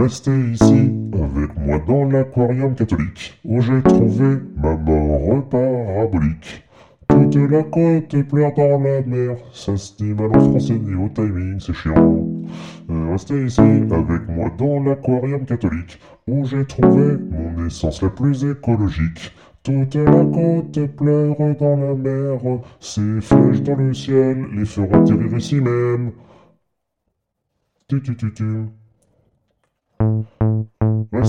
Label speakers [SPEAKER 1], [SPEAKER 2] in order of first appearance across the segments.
[SPEAKER 1] Restez ici avec moi dans l'aquarium catholique où j'ai trouvé ma mort parabolique. Toute la côte pleure dans la mer, ça se dit mal en français ni au timing, c'est chiant. Euh, restez ici avec moi dans l'aquarium catholique où j'ai trouvé mon essence la plus écologique. Toute la côte pleure dans la mer, ses flèches dans le ciel les feront atterrir ici même. Tu.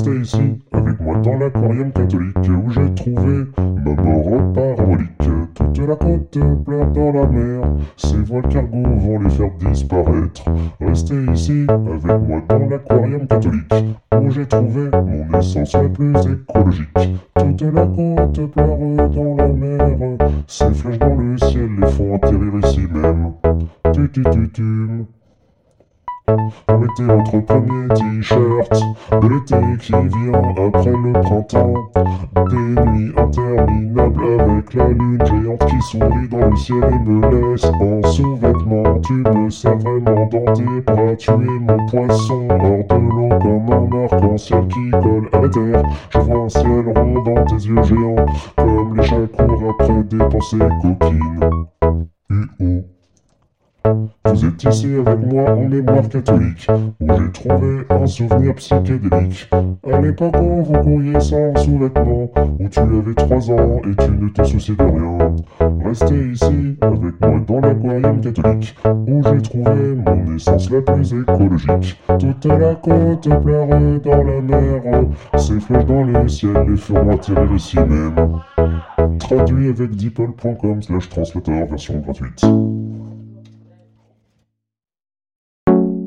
[SPEAKER 1] Restez ici avec moi dans l'aquarium catholique où j'ai trouvé ma mort parabolique. Toute la côte pleure dans la mer, ces voiles cargo vont les faire disparaître. Restez ici avec moi dans l'aquarium catholique où j'ai trouvé mon essence la plus écologique. Toute la côte pleure dans la mer, ces flèches dans le ciel les font atterrir ici même. Tu tu tu tu. Mettez votre premier t-shirt de l'été qui vient après le printemps. Des nuits interminables avec la lune géante qui sourit dans le ciel et me laisse en sous-vêtements. Tu me sers vraiment dans tes bras, tu es mon poisson hors de l'eau comme un arc-en-ciel qui colle à terre. Je vois un ciel rond dans tes yeux géants, comme les chats courent après des pensées coquines. U-O. Vous êtes ici avec moi en mémoire catholique, où j'ai trouvé un souvenir psychédélique. À l'époque où vous courriez sans sous-vêtements, où tu avais 3 ans et tu ne te souciais de rien. Restez ici avec moi dans l'aquarium catholique, où j'ai trouvé mon essence la plus écologique. Toute la côte pleure dans la mer, ses flèches dans le ciel les feront atterrir ici même. Traduit avec deeple.com slash translator version gratuite.